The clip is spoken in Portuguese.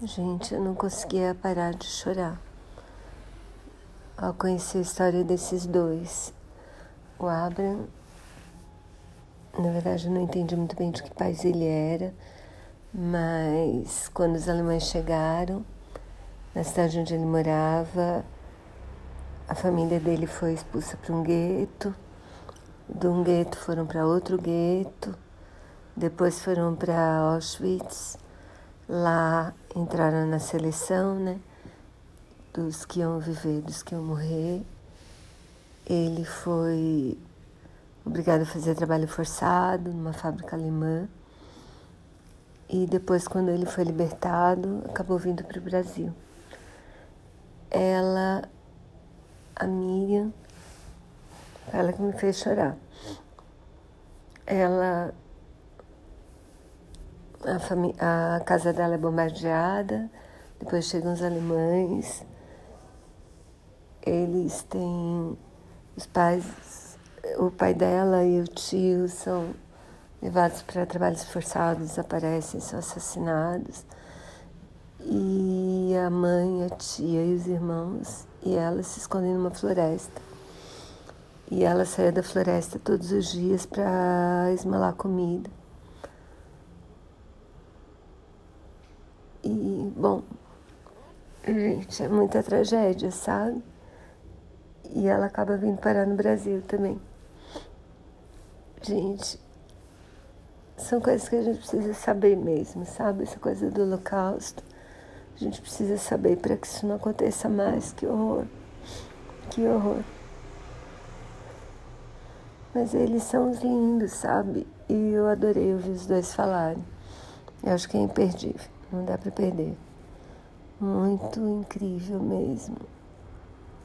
Gente, eu não conseguia parar de chorar ao conhecer a história desses dois. O Abraham, na verdade, eu não entendi muito bem de que país ele era, mas quando os alemães chegaram na cidade onde ele morava, a família dele foi expulsa para um gueto, de um gueto foram para outro gueto, depois foram para Auschwitz Lá entraram na seleção, né? Dos que iam viver, dos que iam morrer. Ele foi obrigado a fazer trabalho forçado numa fábrica alemã. E depois, quando ele foi libertado, acabou vindo para o Brasil. Ela, a Miriam, ela que me fez chorar. Ela a, a casa dela é bombardeada, depois chegam os alemães, eles têm os pais, o pai dela e o tio são levados para trabalhos forçados, desaparecem, são assassinados. E a mãe, a tia e os irmãos e ela se escondem numa floresta. E ela saía da floresta todos os dias para esmalar comida. E, bom, gente, é muita tragédia, sabe? E ela acaba vindo parar no Brasil também. Gente, são coisas que a gente precisa saber mesmo, sabe? Essa coisa do Holocausto. A gente precisa saber para que isso não aconteça mais. Que horror. Que horror. Mas eles são os lindos, sabe? E eu adorei ouvir os dois falarem. Eu acho que é imperdível. Não dá para perder. Muito incrível mesmo.